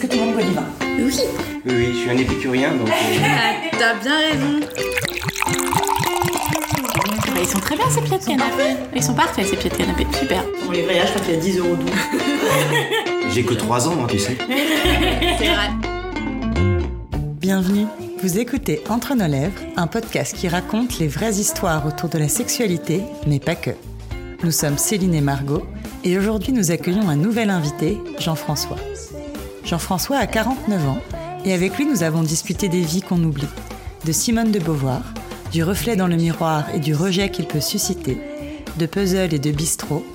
Est-ce que tout le monde boit du vin Oui. Oui, oui, je suis un épicurien, donc. euh, Ah, T'as bien raison. Bah, ils sont très bien ces pieds de canapé. Ils sont parfaits ces pieds de canapé. Super. Pour les voyages, je crois qu'il y a 10 euros doux. J'ai que 3 ans, hein, tu sais. C'est vrai. Bienvenue. Vous écoutez Entre nos lèvres, un podcast qui raconte les vraies histoires autour de la sexualité, mais pas que. Nous sommes Céline et Margot, et aujourd'hui nous accueillons un nouvel invité, Jean-François. Jean-François a 49 ans, et avec lui nous avons discuté des vies qu'on oublie, de Simone de Beauvoir, du reflet dans le miroir et du rejet qu'il peut susciter, de puzzle et de bistrot,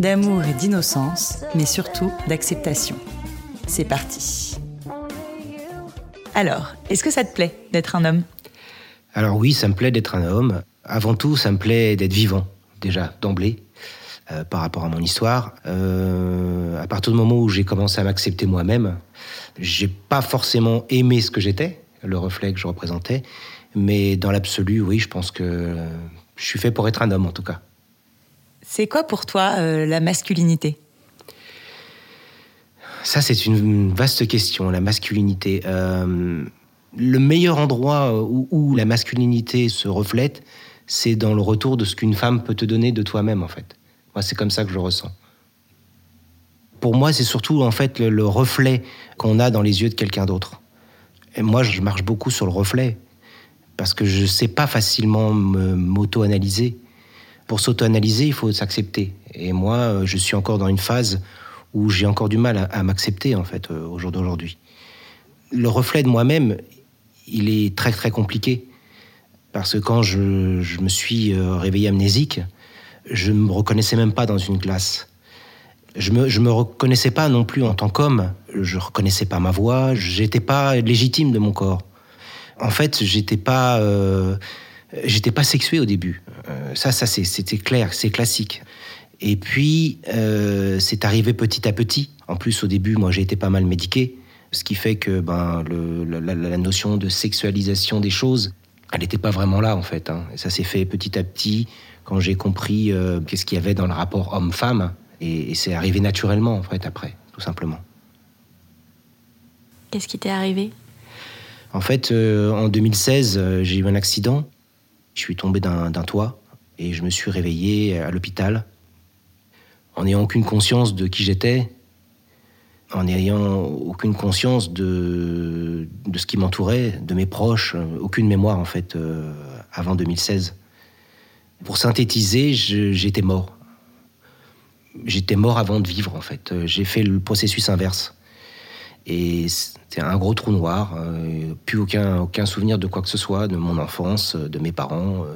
d'amour et d'innocence, mais surtout d'acceptation. C'est parti. Alors, est-ce que ça te plaît d'être un homme? Alors oui, ça me plaît d'être un homme. Avant tout, ça me plaît d'être vivant, déjà, d'emblée, euh, par rapport à mon histoire. Euh, à partir du moment où j'ai commencé à m'accepter moi-même, j'ai pas forcément aimé ce que j'étais, le reflet que je représentais, mais dans l'absolu, oui, je pense que je suis fait pour être un homme, en tout cas. C'est quoi pour toi euh, la masculinité? Ça, c'est une vaste question, la masculinité. Euh, le meilleur endroit où, où la masculinité se reflète, c'est dans le retour de ce qu'une femme peut te donner de toi-même, en fait. Moi, c'est comme ça que je ressens. Pour moi, c'est surtout, en fait, le, le reflet qu'on a dans les yeux de quelqu'un d'autre. Et moi, je marche beaucoup sur le reflet, parce que je ne sais pas facilement me- m'auto-analyser. Pour s'auto-analyser, il faut s'accepter. Et moi, euh, je suis encore dans une phase où j'ai encore du mal à, à m'accepter, en fait, euh, au jour d'aujourd'hui. Le reflet de moi-même, il est très, très compliqué. Parce que quand je, je me suis euh, réveillé amnésique, je ne me reconnaissais même pas dans une glace. Je me, je me reconnaissais pas non plus en tant qu'homme. Je reconnaissais pas ma voix. J'étais pas légitime de mon corps. En fait, j'étais pas, euh, j'étais pas sexué au début. Euh, ça, ça c'était clair, c'est classique. Et puis, euh, c'est arrivé petit à petit. En plus, au début, moi, j'ai été pas mal médiqué, ce qui fait que ben, la notion de sexualisation des choses, elle n'était pas vraiment là, en fait. hein. Et ça s'est fait petit à petit quand j'ai compris euh, qu'est-ce qu'il y avait dans le rapport homme-femme. Et, et c'est arrivé naturellement, en fait, après, tout simplement. Qu'est-ce qui t'est arrivé? En fait, euh, en 2016, euh, j'ai eu un accident. Je suis tombé d'un d'un toit et je me suis réveillé à l'hôpital en n'ayant aucune conscience de qui j'étais, en n'ayant aucune conscience de, de ce qui m'entourait, de mes proches, euh, aucune mémoire en fait euh, avant 2016. Pour synthétiser, j'étais mort. J'étais mort avant de vivre en fait. Euh, J'ai fait le processus inverse. Et c'était un gros trou noir, plus aucun, souvenir de quoi que ce soit, de mon enfance, de mes parents,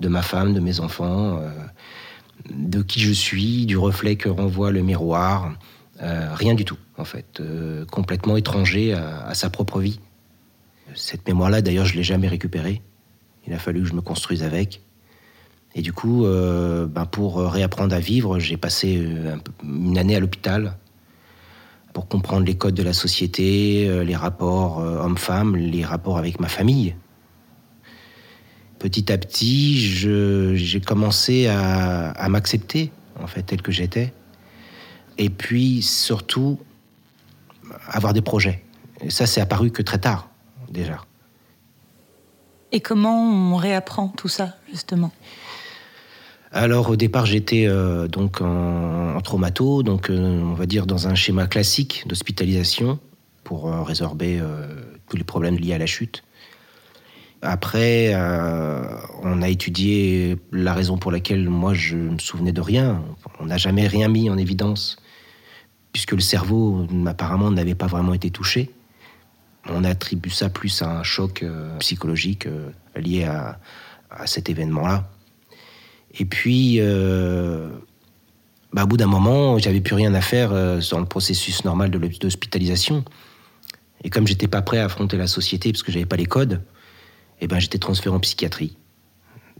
de ma femme, de mes enfants, de qui je suis, du reflet que renvoie le miroir. Euh, rien du tout, en fait. Euh, complètement étranger à, sa propre vie. Cette mémoire-là, d'ailleurs, je ne l'ai jamais récupérée. Il a fallu que je me construise avec. Et du coup, euh, ben, pour réapprendre à vivre, j'ai passé une année à l'hôpital pour comprendre les codes de la société, les rapports hommes-femmes, les rapports avec ma famille. Petit à petit, j'ai commencé à, à m'accepter, en fait, tel que j'étais. Et puis, surtout, avoir des projets. Et ça, c'est apparu que très tard, déjà. Et comment on réapprend tout ça, justement? Alors au départ j'étais euh, donc en, en traumato, donc euh, on va dire dans un schéma classique d'hospitalisation pour euh, résorber tous les problèmes liés à la chute. Après, on a étudié la raison pour laquelle moi je me souvenais de rien. On n'a jamais rien mis en évidence, puisque le cerveau apparemment n'avait pas vraiment été touché. On attribue ça plus à un choc euh, psychologique euh, lié à, cet événement-là. Et puis, euh, bah, au bout d'un moment, j'avais plus rien à faire euh, dans le processus normal de l'hospitalisation. Et comme j'étais pas prêt à affronter la société parce que j'avais pas les codes, eh ben j'étais transféré en psychiatrie.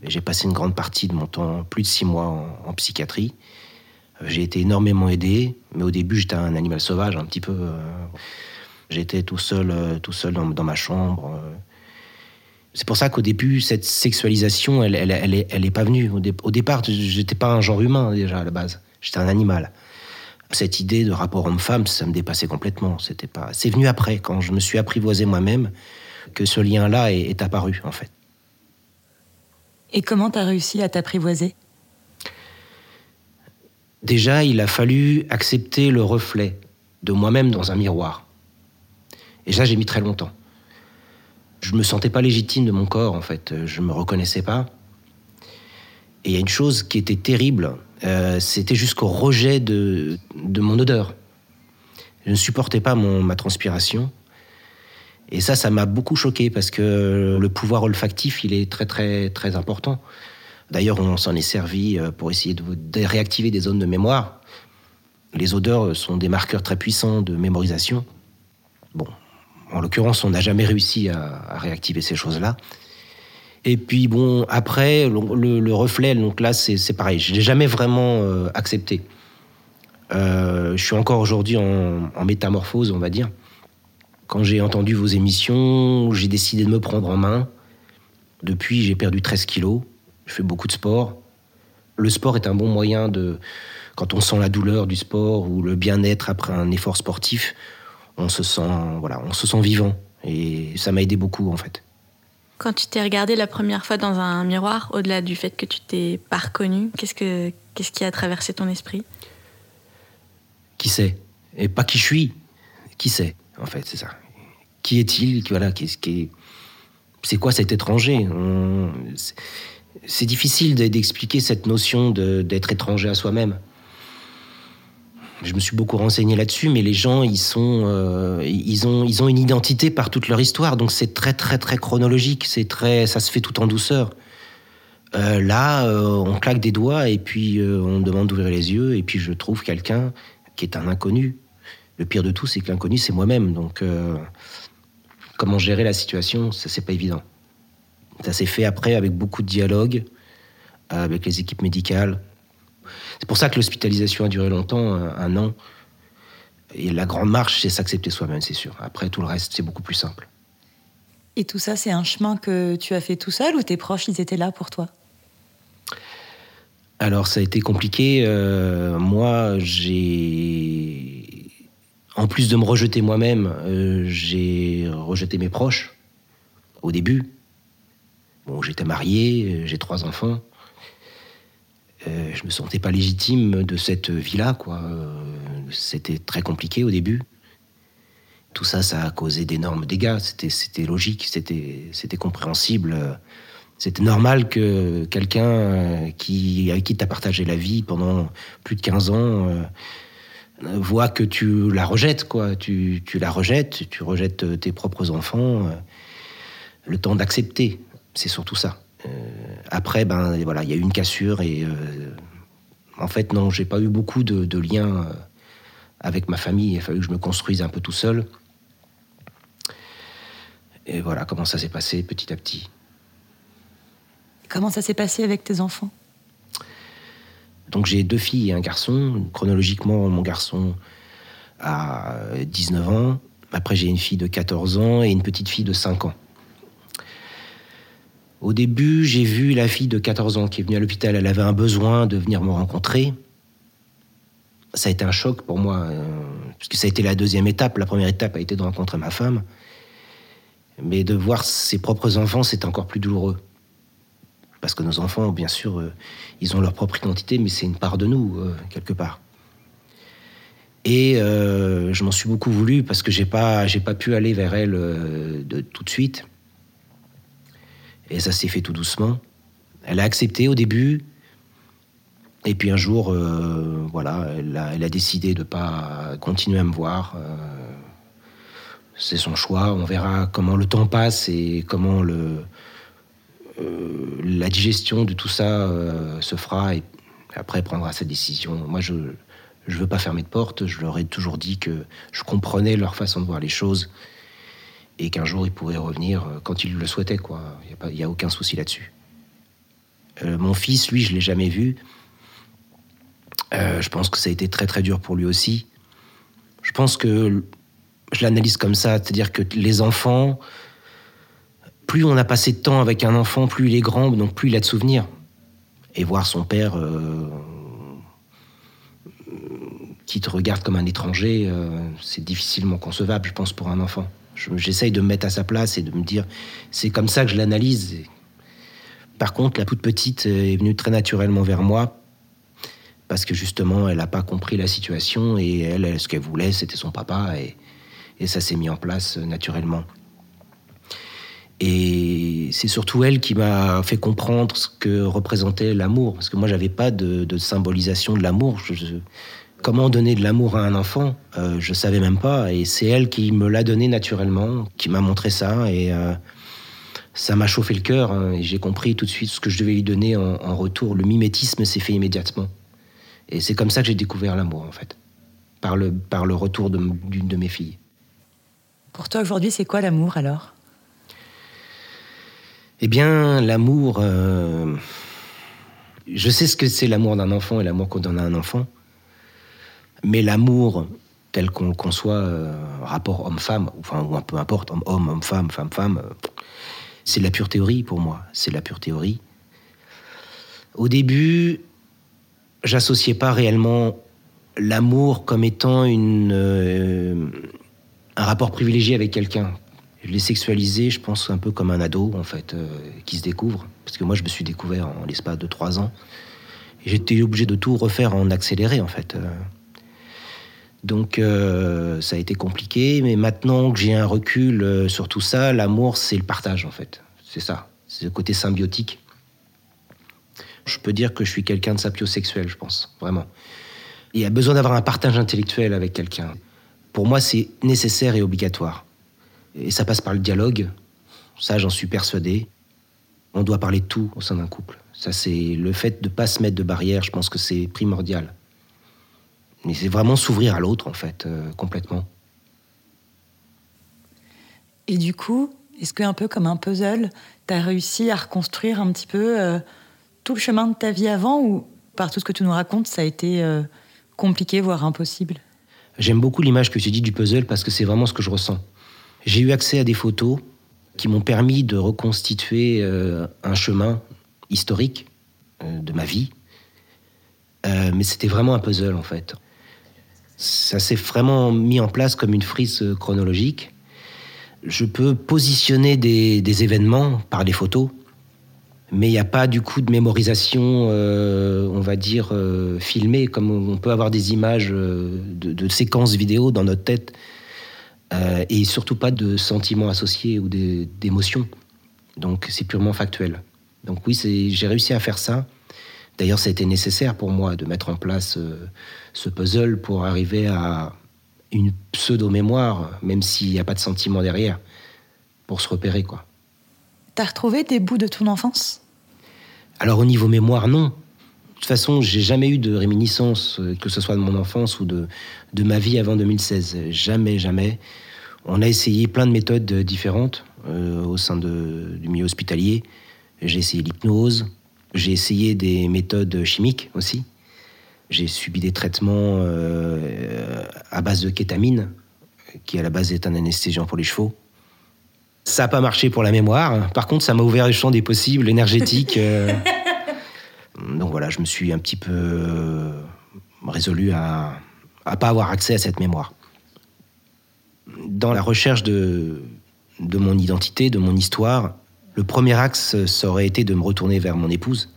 Et J'ai passé une grande partie de mon temps, plus de six mois en psychiatrie. J'ai été énormément aidé, mais au début j'étais un animal sauvage, un petit peu. euh, J'étais tout seul, euh, tout seul dans, ma chambre. euh. C'est pour ça qu'au début, cette sexualisation, elle, elle, elle, elle est pas venue. Au, dé- au départ, j'étais pas un genre humain déjà à la base. J'étais un animal. Cette idée de rapport homme-femme, ça me dépassait complètement. C'était pas. C'est venu après, quand je me suis apprivoisé moi-même, que ce lien-là est, est apparu en fait. Et comment tu as réussi à t'apprivoiser? Déjà, il a fallu accepter le reflet de moi-même dans un miroir. Et ça, j'ai mis très longtemps. Je me sentais pas légitime de mon corps, en fait. Je me reconnaissais pas. Et il y a une chose qui était terrible, euh, c'était jusqu'au rejet de, de mon odeur. Je ne supportais pas mon, ma transpiration. Et ça, ça m'a beaucoup choqué parce que le pouvoir olfactif, il est très très très important. D'ailleurs, on s'en est servi euh, pour essayer de, réactiver des zones de mémoire. Les odeurs sont des marqueurs très puissants de mémorisation. Bon, en l'occurrence, on n'a jamais réussi à, réactiver ces choses-là. Et puis bon, après, le, le, le reflet, donc là, c'est pareil. Je l'ai jamais vraiment euh, accepté. Euh, je suis encore aujourd'hui en, en métamorphose, on va dire. Quand j'ai entendu vos émissions, j'ai décidé de me prendre en main. Depuis, j'ai perdu 13 kilos. Je fais beaucoup de sport. Le sport est un bon moyen de, quand on sent la douleur du sport ou le bien-être après un effort sportif, on se sent, voilà, on se sent vivant. Et ça m'a aidé beaucoup, en fait. Quand tu t'es regardé la première fois dans un miroir, au-delà du fait que tu t'es pas reconnu, qu'est-ce que, qu'est-ce qui a traversé ton esprit? Qui sait? Et pas qui je suis. Qui sait en fait, c'est ça. Qui est-il? Voilà, qu'est-ce qui C'est quoi cet étranger? On... C'est difficile d'expliquer cette notion d'être étranger à soi-même. Je me suis beaucoup renseigné là-dessus, mais les gens, ils sont, euh, ils ont, ils ont une identité par toute leur histoire, donc c'est très, très, très chronologique. C'est très, ça se fait tout en douceur. Euh, là, euh, on claque des doigts et puis on demande d'ouvrir les yeux et puis je trouve quelqu'un qui est un inconnu, le pire de tout, c'est que l'inconnu, c'est moi-même. Donc, comment gérer la situation, ça, c'est pas évident. Ça s'est fait après avec beaucoup de dialogue avec les équipes médicales. C'est pour ça que l'hospitalisation a duré longtemps, un, un an. Et la grande marche, c'est s'accepter soi-même, c'est sûr. Après, tout le reste, c'est beaucoup plus simple. Et tout ça, c'est un chemin que tu as fait tout seul ou tes proches, ils étaient là pour toi? Alors, ça a été compliqué. Euh, moi, j'ai en plus de me rejeter moi-même, euh, j'ai rejeté mes proches au début. J'étais marié, j'ai trois enfants. Euh, je me sentais pas légitime de cette vie-là, quoi. Euh, C'était très compliqué au début. Tout ça, ça a causé d'énormes dégâts. C'était, logique, c'était, compréhensible. C'était normal que quelqu'un qui, avec qui tu as partagé la vie pendant plus de 15 ans euh, voit que tu la rejettes, quoi. Tu, la rejettes, tu rejettes tes propres enfants. Euh, le temps d'accepter, c'est surtout ça. Euh, après, ben voilà, il y a eu une cassure et euh, en fait non, j'ai pas eu beaucoup de, de liens avec ma famille. Il a fallu que je me construise un peu tout seul. Et voilà comment ça s'est passé petit à petit. Comment ça s'est passé avec tes enfants? Donc j'ai deux filles et un garçon. Chronologiquement, mon garçon a 19 ans. Après, j'ai une fille de 14 ans et une petite fille de 5 ans. Au début, j'ai vu la fille de 14 ans qui est venue à l'hôpital. Elle avait un besoin de venir me rencontrer. Ça a été un choc pour moi, euh, puisque ça a été la deuxième étape. La première étape a été de rencontrer ma femme. Mais de voir ses propres enfants, c'est encore plus douloureux parce que nos enfants, bien sûr, euh, ils ont leur propre identité, mais c'est une part de nous, euh, quelque part. Et euh, je m'en suis beaucoup voulu parce que j'ai pas, pas pu aller vers elle tout de suite. Et ça s'est fait tout doucement. Elle a accepté au début. Et puis un jour, euh, voilà, elle a, elle décidé de pas continuer à me voir. c'est son choix. On verra comment le temps passe et comment euh, la digestion de tout ça euh, se fera et après prendra sa décision. Moi, je ne veux pas fermer de porte. Je leur ai toujours dit que je comprenais leur façon de voir les choses et qu'un jour ils pourraient revenir euh, quand ils le souhaitaient. Il n'y a, a, aucun souci là-dessus. Euh, mon fils, lui, je l'ai jamais vu. Euh, je pense que ça a été très très dur pour lui aussi. Je pense que je l'analyse comme ça, c'est-à-dire que les enfants, plus on a passé de temps avec un enfant, plus il est grand, donc plus il a de souvenirs. Et voir son père qui te regarde comme un étranger, c'est difficilement concevable, je pense, pour un enfant. J'essaye de me mettre à sa place et de me dire, c'est comme ça que je l'analyse. Par contre, la toute petite est venue très naturellement vers moi parce que justement, elle n'a pas compris la situation et elle, ce qu'elle voulait, c'était son papa et, ça s'est mis en place naturellement. Et c'est surtout elle qui m'a fait comprendre ce que représentait l'amour, parce que moi, j'avais pas de, symbolisation de l'amour. Comment donner de l'amour à un enfant euh, Je savais même pas, et c'est elle qui me l'a donné naturellement, qui m'a montré ça, et euh, ça m'a chauffé le cœur. Hein, et j'ai compris tout de suite ce que je devais lui donner en, retour. Le mimétisme s'est fait immédiatement, et c'est comme ça que j'ai découvert l'amour, en fait, par le par le retour d'une de mes filles. Pour toi, aujourd'hui, c'est quoi l'amour alors? Eh bien, l'amour. Euh, je sais ce que c'est l'amour d'un enfant et l'amour qu'on donne à un enfant. Mais l'amour tel qu'on le conçoit, euh, rapport homme-femme, enfin, ou un peu importe, homme-homme, homme-femme, femme-femme, euh, c'est la pure théorie pour moi. C'est la pure théorie. Au début, j'associais pas réellement l'amour comme étant une, un rapport privilégié avec quelqu'un. Je l'ai sexualisé, je pense, un peu comme un ado, en fait, euh, qui se découvre. Parce que moi, je me suis découvert en l'espace de trois ans. J'étais obligé de tout refaire en accéléré, en fait. Euh. Donc, euh, ça a été compliqué. Mais maintenant que j'ai un recul sur tout ça, l'amour, c'est le partage, en fait. C'est ça. C'est le côté symbiotique. Je peux dire que je suis quelqu'un de sapiosexuel, je pense, vraiment. Il y a besoin d'avoir un partage intellectuel avec quelqu'un. Pour moi, c'est nécessaire et obligatoire. Et ça passe par le dialogue. Ça, j'en suis persuadé. On doit parler de tout au sein d'un couple. Ça, c'est le fait de ne pas se mettre de barrière, je pense que c'est primordial. Mais c'est vraiment s'ouvrir à l'autre, en fait, euh, complètement. Et du coup, est-ce qu'un peu comme un puzzle, tu as réussi à reconstruire un petit peu euh, tout le chemin de ta vie avant ou par tout ce que tu nous racontes, ça a été euh, compliqué, voire impossible? J'aime beaucoup l'image que tu dis du puzzle parce que c'est vraiment ce que je ressens. J'ai eu accès à des photos qui m'ont permis de reconstituer euh, un chemin historique de ma vie. Mais c'était vraiment un puzzle en fait. Ça s'est vraiment mis en place comme une frise chronologique. Je peux positionner des, événements par des photos, mais il n'y a pas du coup de mémorisation, on va dire, filmée, comme on peut avoir des images de, séquences vidéo dans notre tête euh, et surtout pas de sentiments associés ou d'émotions. Donc c'est purement factuel. Donc oui, j'ai réussi à faire ça. D'ailleurs, ça a été nécessaire pour moi de mettre en place euh, ce puzzle pour arriver à une pseudo-mémoire, même s'il n'y a pas de sentiment derrière, pour se repérer. quoi. T'as retrouvé des bouts de ton enfance? Alors au niveau mémoire, non. De toute façon, j'ai jamais eu de réminiscence, euh, que ce soit de mon enfance ou de, de ma vie avant 2016. Jamais, jamais. On a essayé plein de méthodes différentes euh, au sein de, du milieu hospitalier. J'ai essayé l'hypnose, j'ai essayé des méthodes chimiques aussi. J'ai subi des traitements euh, à base de kétamine, qui à la base est un anesthésiant pour les chevaux. Ça n'a pas marché pour la mémoire. Par contre, ça m'a ouvert le champ des possibles énergétiques. Donc voilà, je me suis un petit peu euh, résolu à ne pas avoir accès à cette mémoire. Dans la recherche de, de mon identité, de mon histoire, le premier axe, ça aurait été de me retourner vers mon épouse.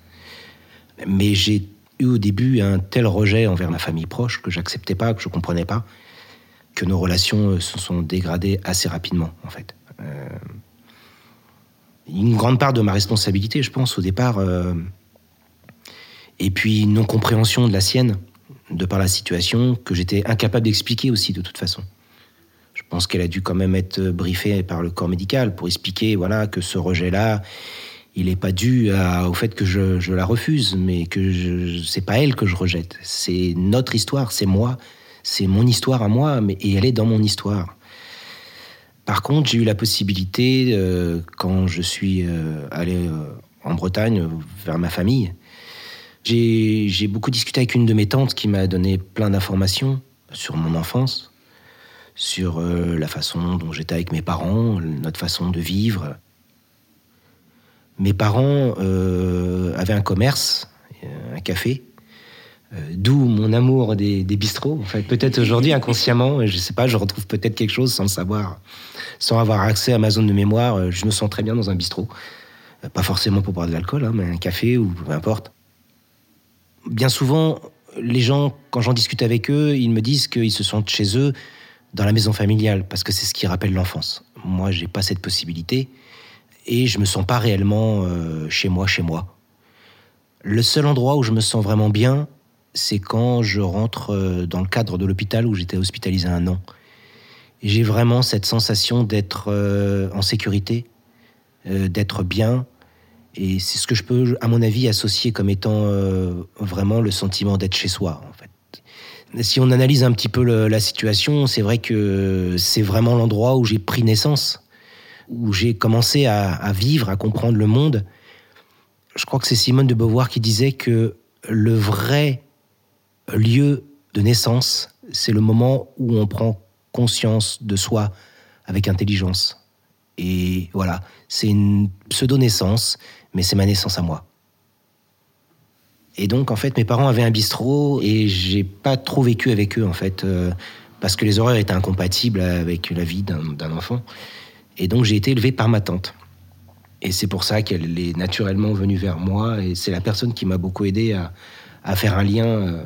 Mais j'ai eu au début un tel rejet envers ma famille proche que j'acceptais pas, que je comprenais pas, que nos relations euh, se sont dégradées assez rapidement, en fait. Euh, une grande part de ma responsabilité, je pense, au départ, et puis une non-compréhension de la sienne, de par la situation, que j'étais incapable d'expliquer aussi de toute façon. Je pense qu'elle a dû quand même être briefée par le corps médical pour expliquer voilà, que ce rejet-là, il n'est pas dû au fait que je, la refuse, mais que ce n'est pas elle que je rejette. C'est notre histoire, c'est moi, c'est mon histoire à moi, mais, et elle est dans mon histoire. Par contre, j'ai eu la possibilité, euh, quand je suis euh, allé euh, en Bretagne vers ma famille, j'ai beaucoup discuté avec une de mes tantes qui m'a donné plein d'informations sur mon enfance, sur euh, la façon dont j'étais avec mes parents, notre façon de vivre. Mes parents euh, avaient un commerce, euh, un café, D'où mon amour des, bistrots. Peut-être aujourd'hui inconsciemment, je sais pas, je retrouve peut-être quelque chose sans le savoir, sans avoir accès à ma zone de mémoire. Je me sens très bien dans un bistrot. Pas forcément pour boire de l'alcool, hein, mais un café ou peu importe. Bien souvent, les gens, quand j'en discute avec eux, ils me disent qu'ils se sentent chez eux dans la maison familiale, parce que c'est ce qui rappelle l'enfance. Moi, j'ai pas cette possibilité, et je me sens pas réellement euh, chez moi, chez moi. Le seul endroit où je me sens vraiment bien, c'est quand je rentre euh, dans le cadre de l'hôpital où j'étais hospitalisé un an. J'ai vraiment cette sensation d'être euh, en sécurité, d'être bien, et c'est ce que je peux, à mon avis, associer comme étant vraiment le sentiment d'être chez soi, en fait. Si on analyse un petit peu la situation, c'est vrai que c'est vraiment l'endroit où j'ai pris naissance, où j'ai commencé à, vivre, à comprendre le monde. Je crois que c'est Simone de Beauvoir qui disait que le vrai lieu de naissance, c'est le moment où on prend conscience de soi avec intelligence. Et voilà, c'est une pseudo-naissance, mais c'est ma naissance à moi. Et donc, en fait, mes parents avaient un bistrot et j'ai pas trop vécu avec eux, en fait, euh, parce que les horaires étaient incompatibles avec la vie d'un enfant. Et donc, j'ai été élevé par ma tante. Et c'est pour ça qu'elle est naturellement venue vers moi et c'est la personne qui m'a beaucoup aidé à, faire un lien euh,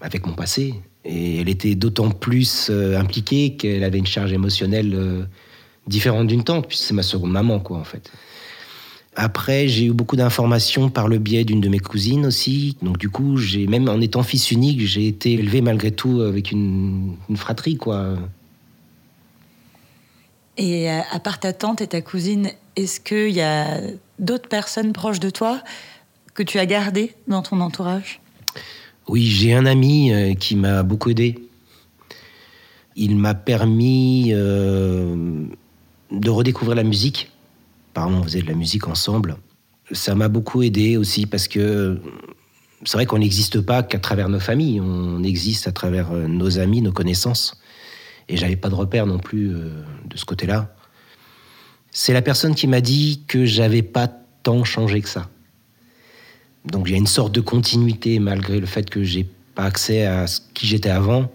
avec mon passé. Et elle était d'autant plus euh, impliquée qu'elle avait une charge émotionnelle différente d'une tante, puisque c'est ma seconde maman, quoi, en fait. Après, j'ai eu beaucoup d'informations par le biais d'une de mes cousines aussi. Donc du coup, j'ai même en étant fils unique, j'ai été élevé malgré tout avec une, fratrie, quoi. Et à part ta tante et ta cousine, est-ce qu'il y a d'autres personnes proches de toi que tu as gardées dans ton entourage? Oui, j'ai un ami euh, qui m'a beaucoup aidé. Il m'a permis euh, de redécouvrir la musique Pardon, on faisait de la musique ensemble. Ça m'a beaucoup aidé aussi parce que c'est vrai qu'on n'existe pas qu'à travers nos familles, on existe à travers euh, nos amis, nos connaissances. Et j'avais pas de repère non plus euh, de ce côté-là. C'est la personne qui m'a dit que j'avais pas tant changé que ça. Donc il y a une sorte de continuité malgré le fait que j'ai pas accès à ce qui j'étais avant.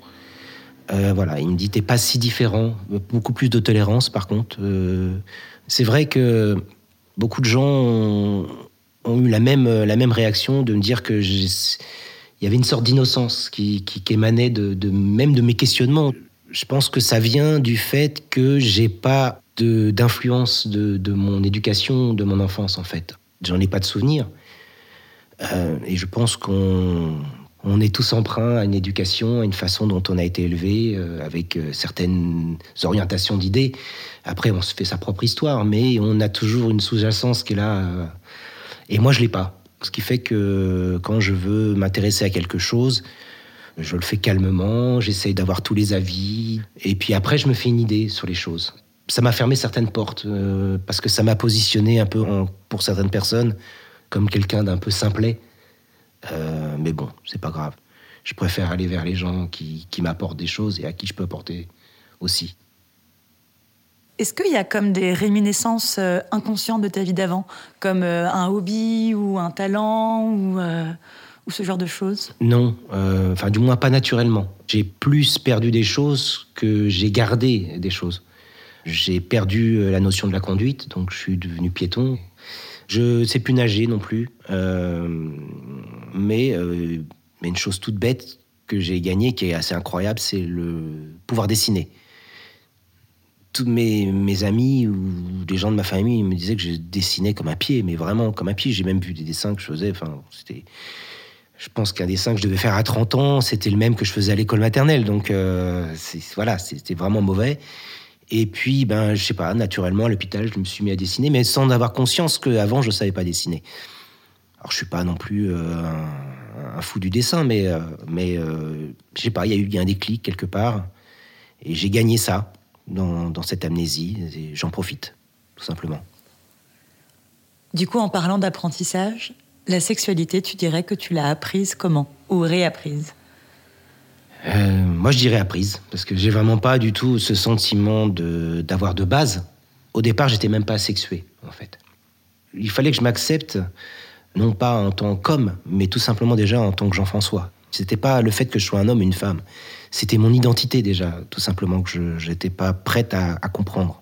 Euh, voilà, il me dit t'es pas si différent, beaucoup plus de tolérance par contre. C'est vrai que beaucoup de gens ont, eu la même, la même réaction de me dire que il y avait une sorte d'innocence qui, émanait de, même de mes questionnements. Je pense que ça vient du fait que j'ai pas d'influence de, mon éducation, de mon enfance en fait. J'en ai pas de souvenir. Euh, et je pense qu'on on est tous emprunts à une éducation, à une façon dont on a été élevé, euh, avec euh, certaines orientations d'idées. Après, on se fait sa propre histoire, mais on a toujours une sous-jacence qui est là. Euh, et moi, je l'ai pas. Ce qui fait que quand je veux m'intéresser à quelque chose, je le fais calmement, j'essaye d'avoir tous les avis, et puis après, je me fais une idée sur les choses. Ça m'a fermé certaines portes, parce que ça m'a positionné un peu, pour certaines personnes, comme quelqu'un d'un peu simplet. Euh, mais bon, c'est pas grave. Je préfère aller vers les gens qui, qui m'apportent des choses et à qui je peux apporter aussi. Est-ce qu'il y a comme des réminiscences euh, inconscientes de ta vie d'avant, comme euh, un hobby ou un talent ou, ou ce genre de choses? Non, enfin du moins pas naturellement. J'ai plus perdu des choses que j'ai gardé des choses. J'ai perdu la notion de la conduite, donc je suis devenu piéton. Je ne sais plus nager non plus. Euh, mais, euh, mais, une chose toute bête que j'ai gagnée, qui est assez incroyable, c'est le pouvoir dessiner. Tous mes, mes, amis ou des gens de ma famille me disaient que je dessinais comme un pied, mais vraiment comme un pied. J'ai même vu des dessins que je faisais. Enfin, c'était. Je pense qu'un dessin que je devais faire à 30 ans, c'était le même que je faisais à l'école maternelle. Donc, euh, voilà, c'était vraiment mauvais. Et puis, ben, je sais pas, naturellement, à l'hôpital, je me suis mis à dessiner, mais sans avoir conscience qu'avant, je ne savais pas dessiner. Alors, je suis pas non plus euh, un, fou du dessin, mais, euh, mais euh, je sais pas, il y a eu un déclic quelque part, et j'ai gagné ça dans, dans cette amnésie, et j'en profite, tout simplement. Du coup, en parlant d'apprentissage, la sexualité, tu dirais que tu l'as apprise comment Ou réapprise? Euh, moi, je dirais apprise, parce que j'ai vraiment pas du tout ce sentiment d'avoir de, base. Au départ, j'étais même pas sexué, en fait. Il fallait que je m'accepte non pas en tant qu'homme, mais tout simplement déjà en tant que Jean-François. C'était pas le fait que je sois un homme une femme, c'était mon identité déjà, tout simplement que je n'étais pas prête à, à comprendre.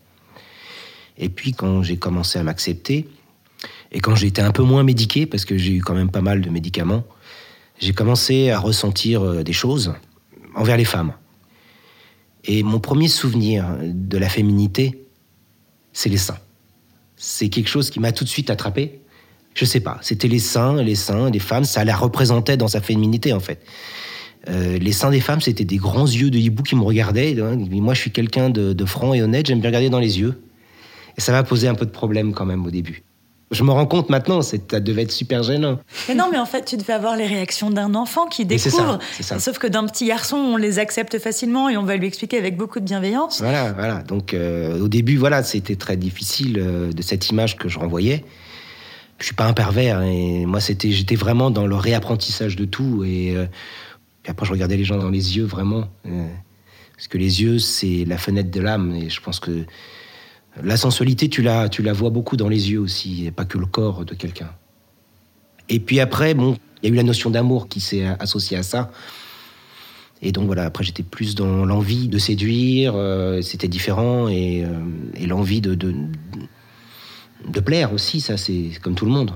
Et puis quand j'ai commencé à m'accepter, et quand j'ai été un peu moins médiqué, parce que j'ai eu quand même pas mal de médicaments, j'ai commencé à ressentir euh, des choses envers les femmes. Et mon premier souvenir de la féminité, c'est les seins. C'est quelque chose qui m'a tout de suite attrapé. Je sais pas, c'était les seins, les seins des femmes, ça la représentait dans sa féminité en fait. Euh, les seins des femmes, c'était des grands yeux de hibou qui me regardaient. Moi, je suis quelqu'un de, de franc et honnête, j'aime bien regarder dans les yeux. Et ça m'a posé un peu de problème quand même au début. Je me rends compte maintenant, ça devait être super gênant. Mais non, mais en fait, tu devais avoir les réactions d'un enfant qui découvre. Ça, Sauf que d'un petit garçon, on les accepte facilement et on va lui expliquer avec beaucoup de bienveillance. Voilà, voilà. Donc euh, au début, voilà, c'était très difficile euh, de cette image que je renvoyais. Je suis pas un pervers et moi, c'était, j'étais vraiment dans le réapprentissage de tout et, euh, après, je regardais les gens dans les yeux vraiment, parce que les yeux, c'est la fenêtre de l'âme et je pense que la sensualité, tu la, tu la vois beaucoup dans les yeux aussi, et pas que le corps de quelqu'un. Et puis après, bon, il y a eu la notion d'amour qui s'est associée à ça. Et donc voilà, après j'étais plus dans l'envie de séduire, euh, c'était différent, et, euh, l'envie de, plaire aussi, ça c'est comme tout le monde.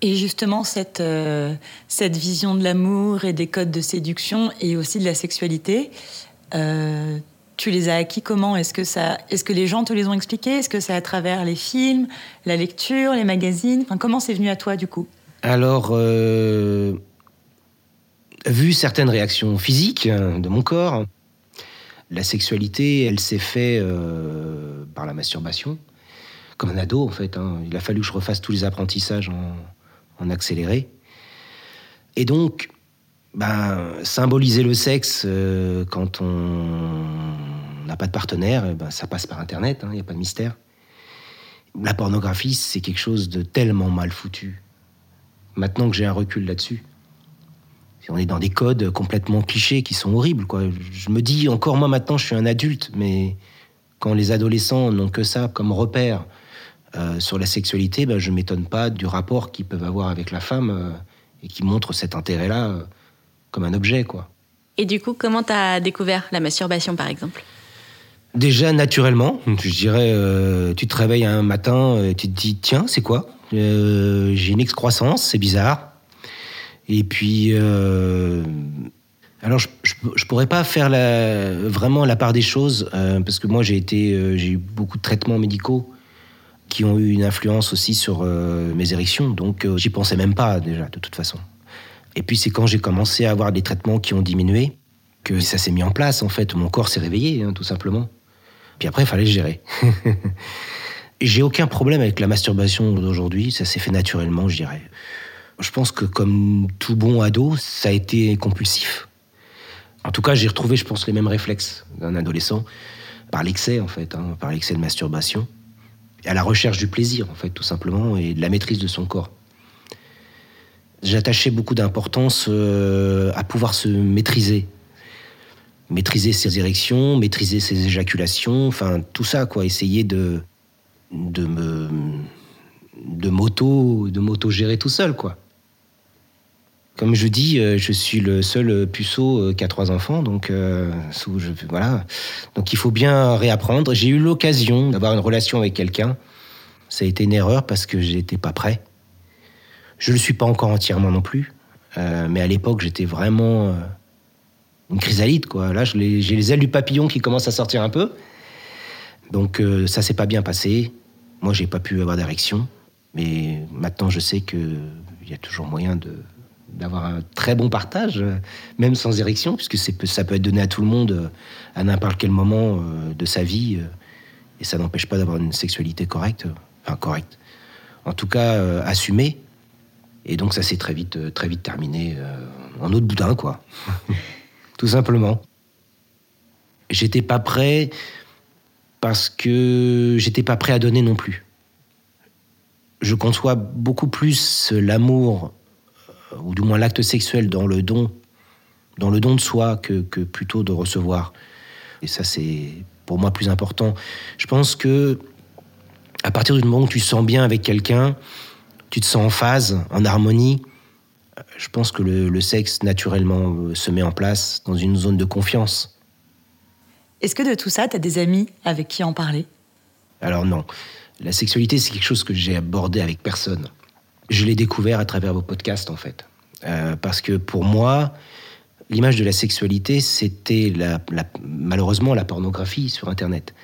Et justement, cette, euh, cette vision de l'amour et des codes de séduction et aussi de la sexualité, euh, tu les as acquis comment? Est-ce que, ça, est-ce que les gens te les ont expliqués Est-ce que c'est à travers les films, la lecture, les magazines? Enfin, Comment c'est venu à toi du coup? Alors, euh, vu certaines réactions physiques hein, de mon corps, la sexualité, elle s'est faite par la masturbation, comme un ado en fait. Hein. Il a fallu que je refasse tous les apprentissages en, accéléré. Et donc, ben, symboliser le sexe euh, quand on n'a pas de partenaire, eh ben, ça passe par Internet, il hein, n'y a pas de mystère. La pornographie, c'est quelque chose de tellement mal foutu. Maintenant que j'ai un recul là-dessus, on est dans des codes complètement clichés qui sont horribles. Quoi. Je me dis, encore moi maintenant, je suis un adulte, mais quand les adolescents n'ont que ça comme repère euh, sur la sexualité, ben, je m'étonne pas du rapport qu'ils peuvent avoir avec la femme euh, et qui montre cet intérêt-là euh, comme un objet. quoi. Et du coup, comment tu as découvert la masturbation, par exemple? Déjà naturellement, je dirais, tu te réveilles un matin, et tu te dis tiens, c'est quoi? J'ai une excroissance, c'est bizarre. Et puis, alors je, je, pourrais pas faire la, vraiment la part des choses parce que moi j'ai été, j'ai eu beaucoup de traitements médicaux qui ont eu une influence aussi sur euh, mes érections, donc j'y pensais même pas déjà de toute façon. Et puis c'est quand j'ai commencé à avoir des traitements qui ont diminué que ça s'est mis en place en fait, mon corps s'est réveillé hein, tout simplement. Puis après, il fallait gérer. J'ai aucun problème avec la masturbation d'aujourd'hui, ça s'est fait naturellement, je dirais. Je pense que comme tout bon ado, ça a été compulsif. En tout cas, j'ai retrouvé, je pense, les mêmes réflexes d'un adolescent, par l'excès, en fait, hein, par l'excès de masturbation, à la recherche du plaisir, en fait, tout simplement, et de la maîtrise de son corps. J'attachais beaucoup d'importance euh, à pouvoir se maîtriser, maîtriser ses érections, maîtriser ses éjaculations, enfin tout ça quoi, essayer de de me de moto de moto gérer tout seul quoi. Comme je dis, euh, je suis le seul puceau euh, qui a trois enfants, donc euh, voilà. Donc il faut bien réapprendre. J'ai eu l'occasion d'avoir une relation avec quelqu'un. Ça a été une erreur parce que j'étais pas prêt. Je le suis pas encore entièrement non plus, euh, mais à l'époque j'étais vraiment une chrysalide. Là, j'ai les ailes du papillon qui commencent à sortir un peu. Donc, euh, ça s'est pas bien passé. Moi, j'ai pas pu avoir d'érection. Mais maintenant, je sais qu'il y a toujours moyen de d'avoir un très bon partage, même sans érection, puisque ça peut être donné à tout le monde à n'importe quel moment euh, de sa vie. Et ça n'empêche pas d'avoir une sexualité correcte. Enfin, correcte. En tout cas, euh, assumée. Et donc, ça s'est très vite, très vite terminé euh, en de boudin, quoi. tout simplement. J'étais pas prêt parce que j'étais pas prêt à donner non plus. Je conçois beaucoup plus l'amour, ou du moins l'acte sexuel dans le don, dans le don de soi que, que plutôt de recevoir. Et ça, c'est pour moi plus important. Je pense que à partir du moment où tu sens bien avec quelqu'un, tu te sens en phase, en harmonie, je pense que le, le sexe naturellement euh, se met en place dans une zone de confiance. Est-ce que de tout ça, tu as des amis avec qui en parler? Alors non, la sexualité c'est quelque chose que j'ai abordé avec personne. Je l'ai découvert à travers vos podcasts en fait. Euh, parce que pour moi, l'image de la sexualité, c'était malheureusement la pornographie sur Internet.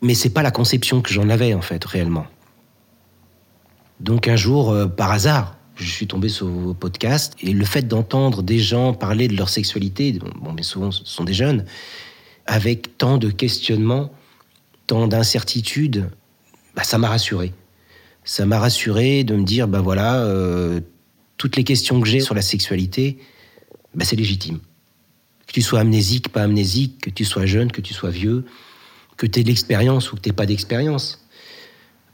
Mais c'est pas la conception que j'en avais en fait réellement. Donc un jour, euh, par hasard, je suis tombé sur vos podcasts et le fait d'entendre des gens parler de leur sexualité, bon, mais souvent ce sont des jeunes, avec tant de questionnements, tant d'incertitudes, bah, ça m'a rassuré. Ça m'a rassuré de me dire, bah voilà, euh, toutes les questions que j'ai sur la sexualité, bah, c'est légitime. Que tu sois amnésique, pas amnésique, que tu sois jeune, que tu sois vieux, que tu aies de l'expérience ou que tu pas d'expérience.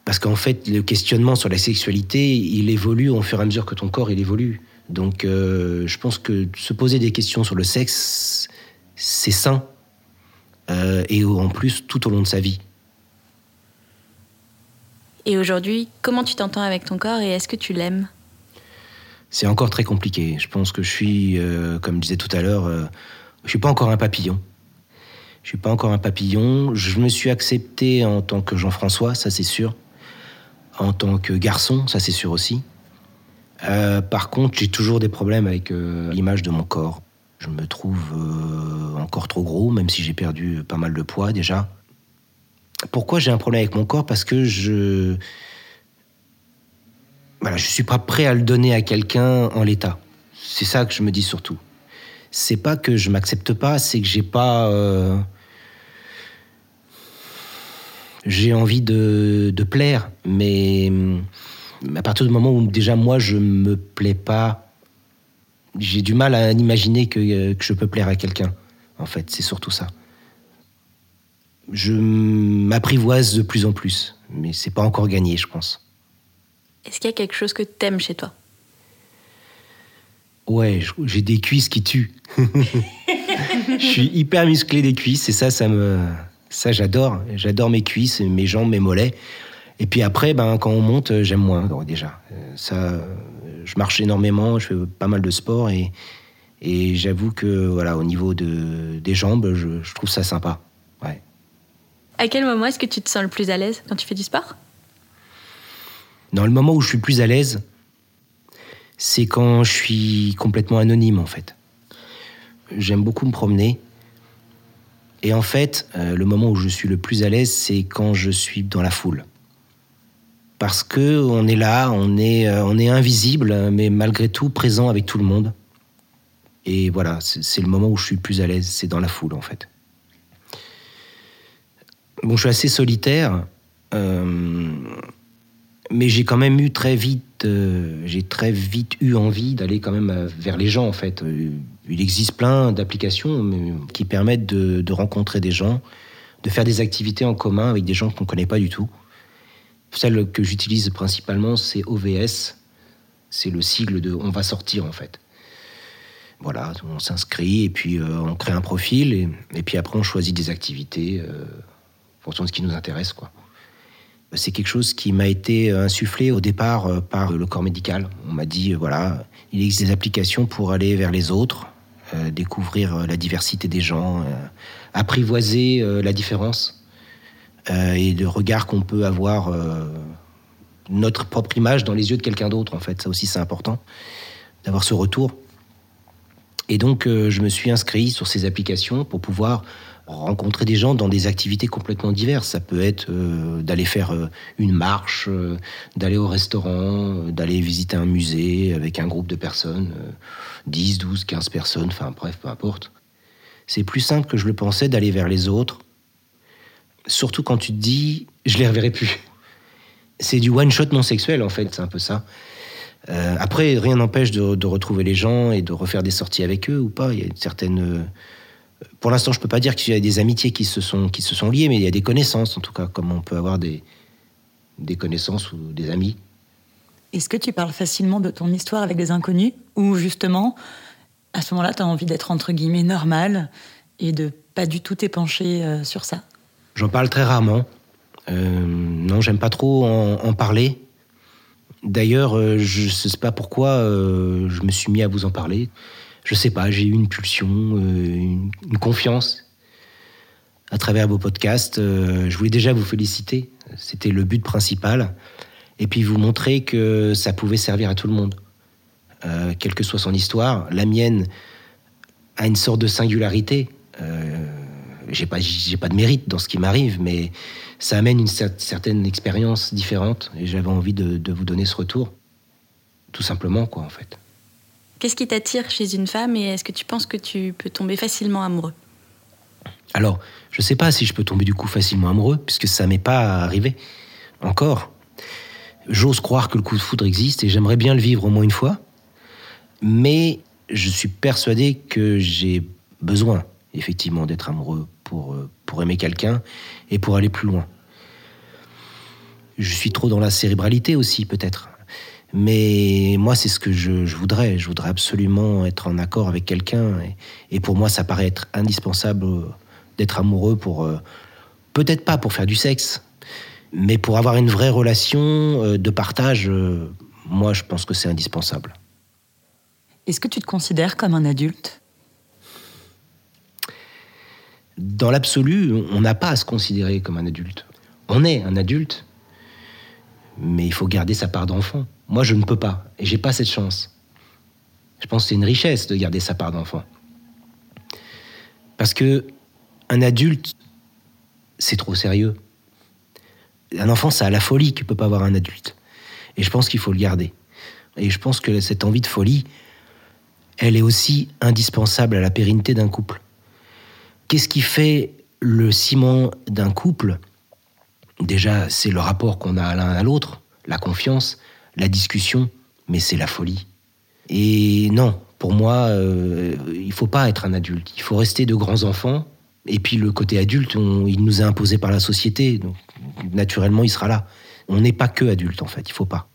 Parce qu'en fait, le questionnement sur la sexualité, il évolue au fur et à mesure que ton corps il évolue. Donc, euh, je pense que se poser des questions sur le sexe, c'est sain. Euh, et en plus, tout au long de sa vie. Et aujourd'hui, comment tu t'entends avec ton corps et est-ce que tu l'aimes? C'est encore très compliqué. Je pense que je suis, euh, comme je disais tout à l'heure, euh, je suis pas encore un papillon. Je suis pas encore un papillon. Je me suis accepté en tant que Jean-François, ça c'est sûr. En tant que garçon, ça c'est sûr aussi. Euh, par contre, j'ai toujours des problèmes avec euh, l'image de mon corps. Je me trouve encore trop gros, même si j'ai perdu pas mal de poids déjà. Pourquoi j'ai un problème avec mon corps? Parce que je voilà, je suis pas prêt à le donner à quelqu'un en l'état. C'est ça que je me dis surtout. C'est pas que je m'accepte pas, c'est que j'ai pas. euh, J'ai envie de, de plaire, mais à partir du moment où déjà moi je me plais pas, j'ai du mal à imaginer que je peux plaire à quelqu'un. En fait, c'est surtout ça. Je m'apprivoise de plus en plus, mais c'est pas encore gagné, je pense. Est-ce qu'il y a quelque chose que t'aimes chez toi? Ouais, j'ai des cuisses qui tuent. je suis hyper musclé des cuisses et ça, ça me, ça j'adore. J'adore mes cuisses, mes jambes, mes mollets. Et puis après, ben quand on monte, j'aime moins déjà. Euh, Ça, je marche énormément, je fais pas mal de sport et et j'avoue que voilà, au niveau de des jambes, je, je trouve ça sympa. À quel moment est-ce que tu te sens le plus à l'aise quand tu fais du sport? Dans le moment où je suis plus à l'aise, c'est quand je suis complètement anonyme en fait. J'aime beaucoup me promener. Et en fait, euh, le moment où je suis le plus à l'aise, c'est quand je suis dans la foule. Parce que on est là, on est, euh, on est invisible, mais malgré tout présent avec tout le monde. Et voilà, c'est le moment où je suis le plus à l'aise, c'est dans la foule en fait. Bon, je suis assez solitaire. euh, mais j'ai quand même eu très vite, euh, j'ai très vite eu envie d'aller quand même euh, vers les gens en fait. Il existe plein d'applications qui permettent de, rencontrer des gens, de faire des activités en commun avec des gens qu'on ne connaît pas du tout. Celle que j'utilise principalement, c'est OVS. C'est le sigle de On va sortir en fait. Voilà, on s'inscrit et puis on crée un profil et, puis après on choisit des activités fonction de ce qui nous intéresse quoi. C'est quelque chose qui m'a été insufflé au départ euh, par le corps médical. On m'a dit, euh, voilà, il existe des applications pour aller vers les autres, euh, découvrir euh, la diversité des gens, euh, apprivoiser euh, la différence euh, et le regard qu'on peut avoir, euh, notre propre image dans les yeux de quelqu'un d'autre, en fait. Ça aussi, c'est important, d'avoir ce retour. Et donc, euh, je me suis inscrit sur ces applications pour pouvoir rencontrer des gens dans des activités complètement diverses. Ça peut être euh, d'aller faire euh, une marche, euh, d'aller au restaurant, d'aller visiter un musée avec un groupe de personnes, euh, 10, 12, 15 personnes, enfin bref, peu importe. C'est plus simple que je le pensais d'aller vers les autres, surtout quand tu te dis, je les reverrai plus. C'est du one-shot non sexuel, en fait, c'est un peu ça. Après, rien n'empêche de retrouver les gens et de refaire des sorties avec eux ou pas. Il y a une certaine. Pour l'instant, je peux pas dire qu'il y a des amitiés qui se sont qui se sont liées, mais il y a des connaissances en tout cas, comme on peut avoir des des connaissances ou des amis. Est-ce que tu parles facilement de ton histoire avec des inconnus ou justement, à ce moment-là, tu as envie d'être entre guillemets normal et de pas du tout t'épancher euh, sur ça? J'en parle très rarement. Euh, non, j'aime pas trop en, en parler. D'ailleurs, euh, je ne sais pas pourquoi euh, je me suis mis à vous en parler. Je sais pas, j'ai eu une pulsion, euh, une, confiance à travers vos podcasts. Euh, je voulais déjà vous féliciter. C'était le but principal. Et puis vous montrer que ça pouvait servir à tout le monde. Euh, quelle que soit son histoire. La mienne a une sorte de singularité. Euh, j'ai pas, j'ai pas de mérite dans ce qui m'arrive, mais ça amène une cer- certaine expérience différente. Et j'avais envie de, de vous donner ce retour. Tout simplement, quoi, en fait. Qu'est-ce qui t'attire chez une femme et est-ce que tu penses que tu peux tomber facilement amoureux? Alors, je sais pas si je peux tomber du coup facilement amoureux, puisque ça m'est pas arrivé encore. J'ose croire que le coup de foudre existe et j'aimerais bien le vivre au moins une fois, mais je suis persuadé que j'ai besoin, effectivement, d'être amoureux pour, euh, pour aimer quelqu'un et pour aller plus loin. Je suis trop dans la cérébralité aussi, peut-être. Mais moi, c'est ce que je, je voudrais. Je voudrais absolument être en accord avec quelqu'un. Et, et pour moi, ça paraît être indispensable euh, d'être amoureux pour. euh, Peut-être pas pour faire du sexe, mais pour avoir une vraie relation euh, de partage. euh, Moi, je pense que c'est indispensable. Est-ce que tu te considères comme un adulte? Dans l'absolu, on n'a pas à se considérer comme un adulte. On est un adulte, mais il faut garder sa part d'enfant. Moi, je ne peux pas, et j'ai pas cette chance. Je pense que c'est une richesse de garder sa part d'enfant. Parce que un adulte, c'est trop sérieux. Un enfant, ça a la folie que peut pas avoir un adulte. Et je pense qu'il faut le garder. Et je pense que cette envie de folie, elle est aussi indispensable à la pérennité d'un couple. Qu'est-ce qui fait le ciment d'un couple? Déjà, c'est le rapport qu'on a l'un à l'autre, la confiance, la discussion, mais c'est la folie. Et non, pour moi, euh, il faut pas être un adulte. Il faut rester de grands enfants. Et puis le côté adulte, on- il nous est imposé par la société. Donc, naturellement, il sera là. On n'est pas que adulte, en fait. Il faut pas.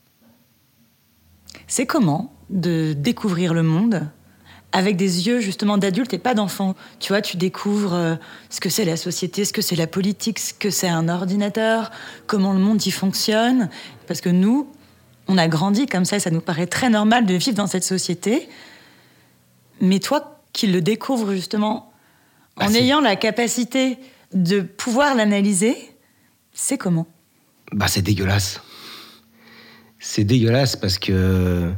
C'est comment de découvrir le monde avec des yeux justement d'adulte et pas d'enfant Tu vois, tu découvres euh, ce que c'est la société, ce que c'est la politique, ce que c'est un ordinateur, comment le monde y fonctionne. Parce que nous, on a grandi comme ça, et ça nous paraît très normal de vivre dans cette société. Mais toi qui le découvres justement Bah, en c'est- ayant la capacité de pouvoir l'analyser, c'est comment? Bah, c'est dégueulasse. C'est dégueulasse parce que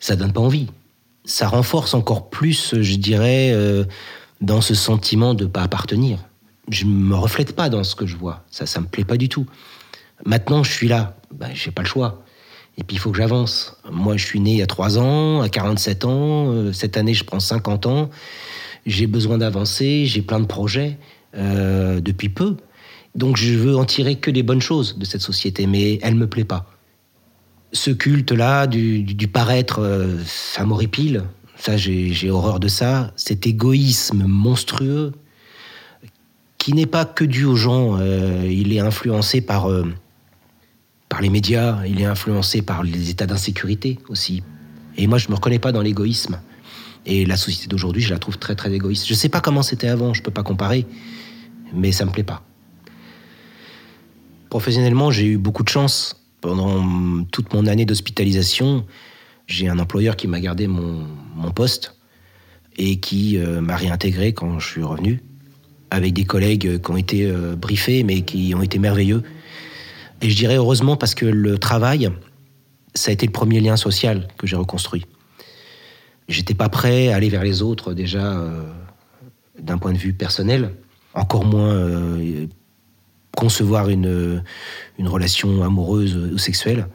ça donne pas envie. Ça renforce encore plus, je dirais, euh, dans ce sentiment de pas appartenir. Je me reflète pas dans ce que je vois. Ça, ça me plaît pas du tout. Maintenant, je suis là. Bah, j'ai pas le choix. Et puis, il faut que j'avance. Moi, je suis né a 3 ans, à 47 ans. Euh, Cette année, je prends 50 ans. J'ai besoin d'avancer. J'ai plein de projets euh, depuis peu. Donc je veux en tirer que des bonnes choses de cette société, mais elle me plaît pas. Ce culte-là du, paraître, euh, ça. Ça, j'ai horreur de ça. Cet égoïsme monstrueux qui n'est pas que dû aux gens. euh, il est influencé par, par les médias, il est influencé par les états d'insécurité aussi. Et moi, je me reconnais pas dans l'égoïsme. Et la société d'aujourd'hui, je la trouve très très égoïste. Je sais pas comment c'était avant, je peux pas comparer, mais ça me plaît pas. Professionnellement, j'ai eu beaucoup de chance. Pendant toute mon année d'hospitalisation, j'ai un employeur qui m'a gardé mon, mon poste et qui euh, m'a réintégré quand je suis revenu, avec des collègues qui ont été euh, briefés, mais qui ont été merveilleux. Et je dirais heureusement parce que le travail, ça a été le premier lien social que j'ai reconstruit. J'étais pas prêt à aller vers les autres déjà euh, d'un point de vue personnel, encore moins euh, concevoir une, une relation amoureuse ou sexuelle.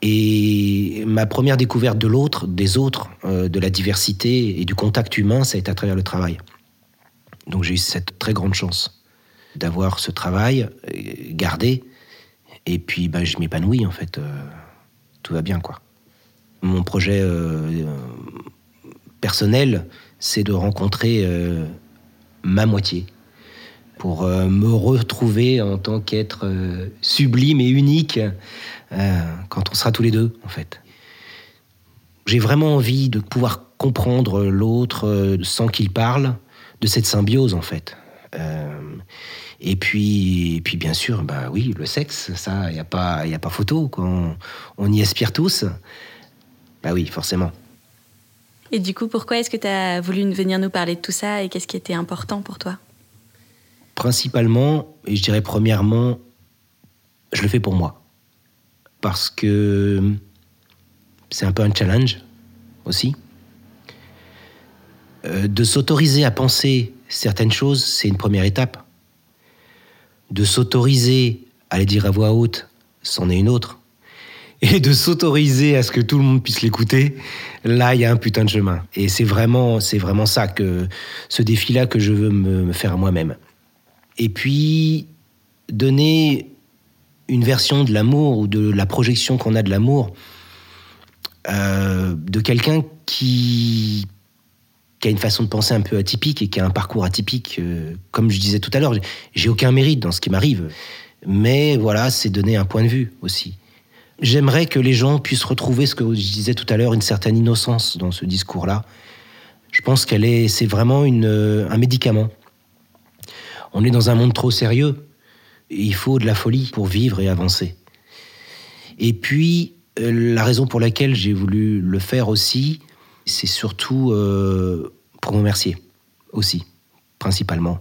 Et ma première découverte de l'autre, des autres, euh, de la diversité et du contact humain, ça a été à travers le travail. Donc j'ai eu cette très grande chance d'avoir ce travail gardé. Et puis bah, je m'épanouis en fait. Euh, tout va bien quoi. Mon projet euh, personnel, c'est de rencontrer euh, ma moitié pour me retrouver en tant qu'être sublime et unique quand on sera tous les deux, en fait. J'ai vraiment envie de pouvoir comprendre l'autre sans qu'il parle, de cette symbiose, en fait. Et puis, et puis bien sûr, bah oui, le sexe, ça, il n'y a pas, il a pas photo. On, on y aspire tous. Bah oui, forcément. Et du coup, pourquoi est-ce que tu as voulu venir nous parler de tout ça et qu'est-ce qui était important pour toi? Principalement, et je dirais premièrement, je le fais pour moi. Parce que c'est un peu un challenge aussi. Euh, de s'autoriser à penser certaines choses, c'est une première étape. De s'autoriser à les dire à voix haute, c'en est une autre. Et de s'autoriser à ce que tout le monde puisse l'écouter, là, il y a un putain de chemin. Et c'est vraiment, c'est vraiment ça que ce défi-là que je veux me, faire moi-même. Et puis donner une version de l'amour ou de la projection qu'on a de l'amour euh, de quelqu'un qui, qui a une façon de penser un peu atypique et qui a un parcours atypique. Euh, comme je disais tout à l'heure, j'ai aucun mérite dans ce qui m'arrive. Mais voilà, c'est donner un point de vue aussi. J'aimerais que les gens puissent retrouver ce que je disais tout à l'heure, une certaine innocence dans ce discours-là. Je pense qu'elle est, c'est vraiment une, euh, un médicament. On est dans un monde trop sérieux. Il faut de la folie pour vivre et avancer. Et puis, euh, la raison pour laquelle j'ai voulu le faire aussi, c'est surtout euh, pour vous remercier aussi, principalement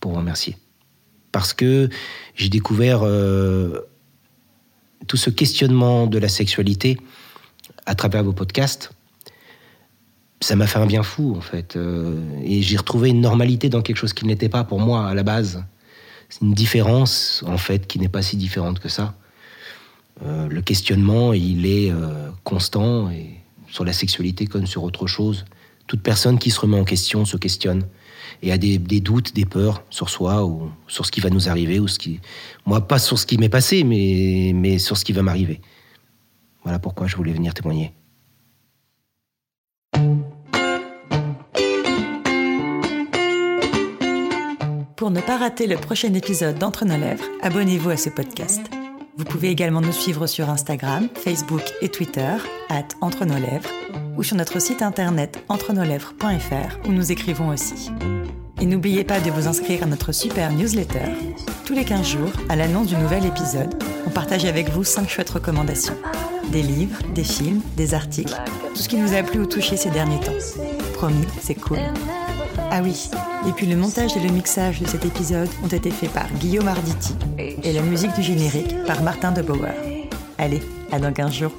pour vous remercier. Parce que j'ai découvert tout ce questionnement de la sexualité à travers vos podcasts, ça m'a fait un bien fou en fait. Euh, et j'ai retrouvé une normalité dans quelque chose qui n'était pas pour moi à la base. C'est une différence en fait qui n'est pas si différente que ça. Euh, le questionnement, il est euh, constant et sur la sexualité comme sur autre chose. Toute personne qui se remet en question se questionne et a des, doutes, des peurs sur soi ou sur ce qui va nous arriver ou ce qui, moi pas sur ce qui m'est passé, mais mais sur ce qui va m'arriver. Voilà pourquoi je voulais venir témoigner. Pour ne pas rater le prochain épisode d'Entre nos lèvres, abonnez-vous à ce podcast. Vous pouvez également nous suivre sur Instagram, Facebook et Twitter, at Entre nos lèvres, ou sur notre site internet entrenoslèvres.fr où nous écrivons aussi. Et n'oubliez pas de vous inscrire à notre super newsletter. Tous les 15 jours, à l'annonce du nouvel épisode, on partage avec vous 5 chouettes recommandations. Des livres, des films, des articles, tout ce qui nous a plu ou touché ces derniers temps. Promis, c'est cool. Ah oui, et puis le montage et le mixage de cet épisode ont été faits par Guillaume Arditi et la musique du générique par Martin de Bauer. Allez, à dans 15 jours.